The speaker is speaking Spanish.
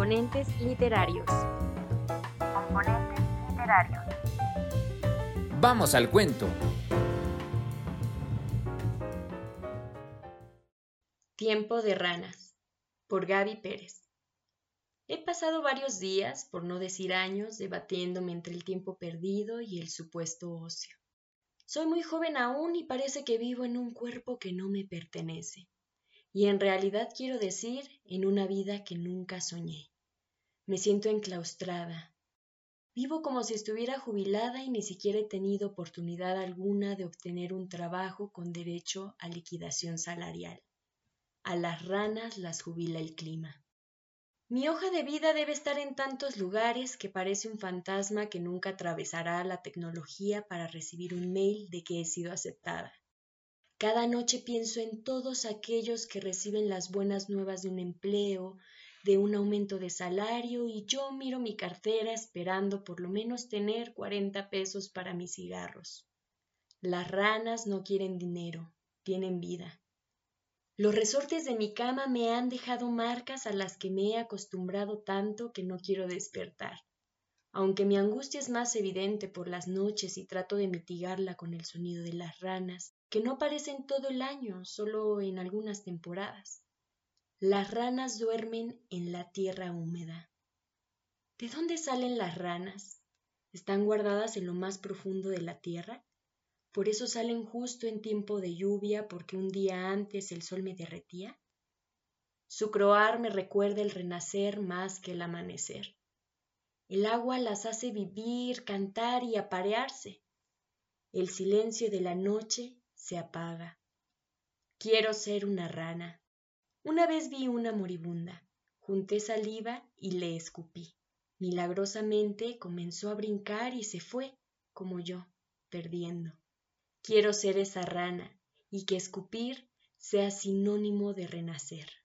Componentes literarios. Componentes literarios. Vamos al cuento. Tiempo de ranas, por Gaby Pérez. He pasado varios días, por no decir años, debatiéndome entre el tiempo perdido y el supuesto ocio. Soy muy joven aún y parece que vivo en un cuerpo que no me pertenece. Y en realidad quiero decir, en una vida que nunca soñé. Me siento enclaustrada. Vivo como si estuviera jubilada y ni siquiera he tenido oportunidad alguna de obtener un trabajo con derecho a liquidación salarial. A las ranas las jubila el clima. Mi hoja de vida debe estar en tantos lugares que parece un fantasma que nunca atravesará la tecnología para recibir un mail de que he sido aceptada. Cada noche pienso en todos aquellos que reciben las buenas nuevas de un empleo, de un aumento de salario y yo miro mi cartera esperando por lo menos tener cuarenta pesos para mis cigarros. Las ranas no quieren dinero, tienen vida. Los resortes de mi cama me han dejado marcas a las que me he acostumbrado tanto que no quiero despertar. Aunque mi angustia es más evidente por las noches y trato de mitigarla con el sonido de las ranas, que no aparecen todo el año, solo en algunas temporadas. Las ranas duermen en la tierra húmeda. ¿De dónde salen las ranas? ¿Están guardadas en lo más profundo de la tierra? Por eso salen justo en tiempo de lluvia porque un día antes el sol me derretía. Su croar me recuerda el renacer más que el amanecer. El agua las hace vivir, cantar y aparearse. El silencio de la noche se apaga. Quiero ser una rana. Una vez vi una moribunda, junté saliva y le escupí. Milagrosamente comenzó a brincar y se fue, como yo, perdiendo. Quiero ser esa rana y que escupir sea sinónimo de renacer.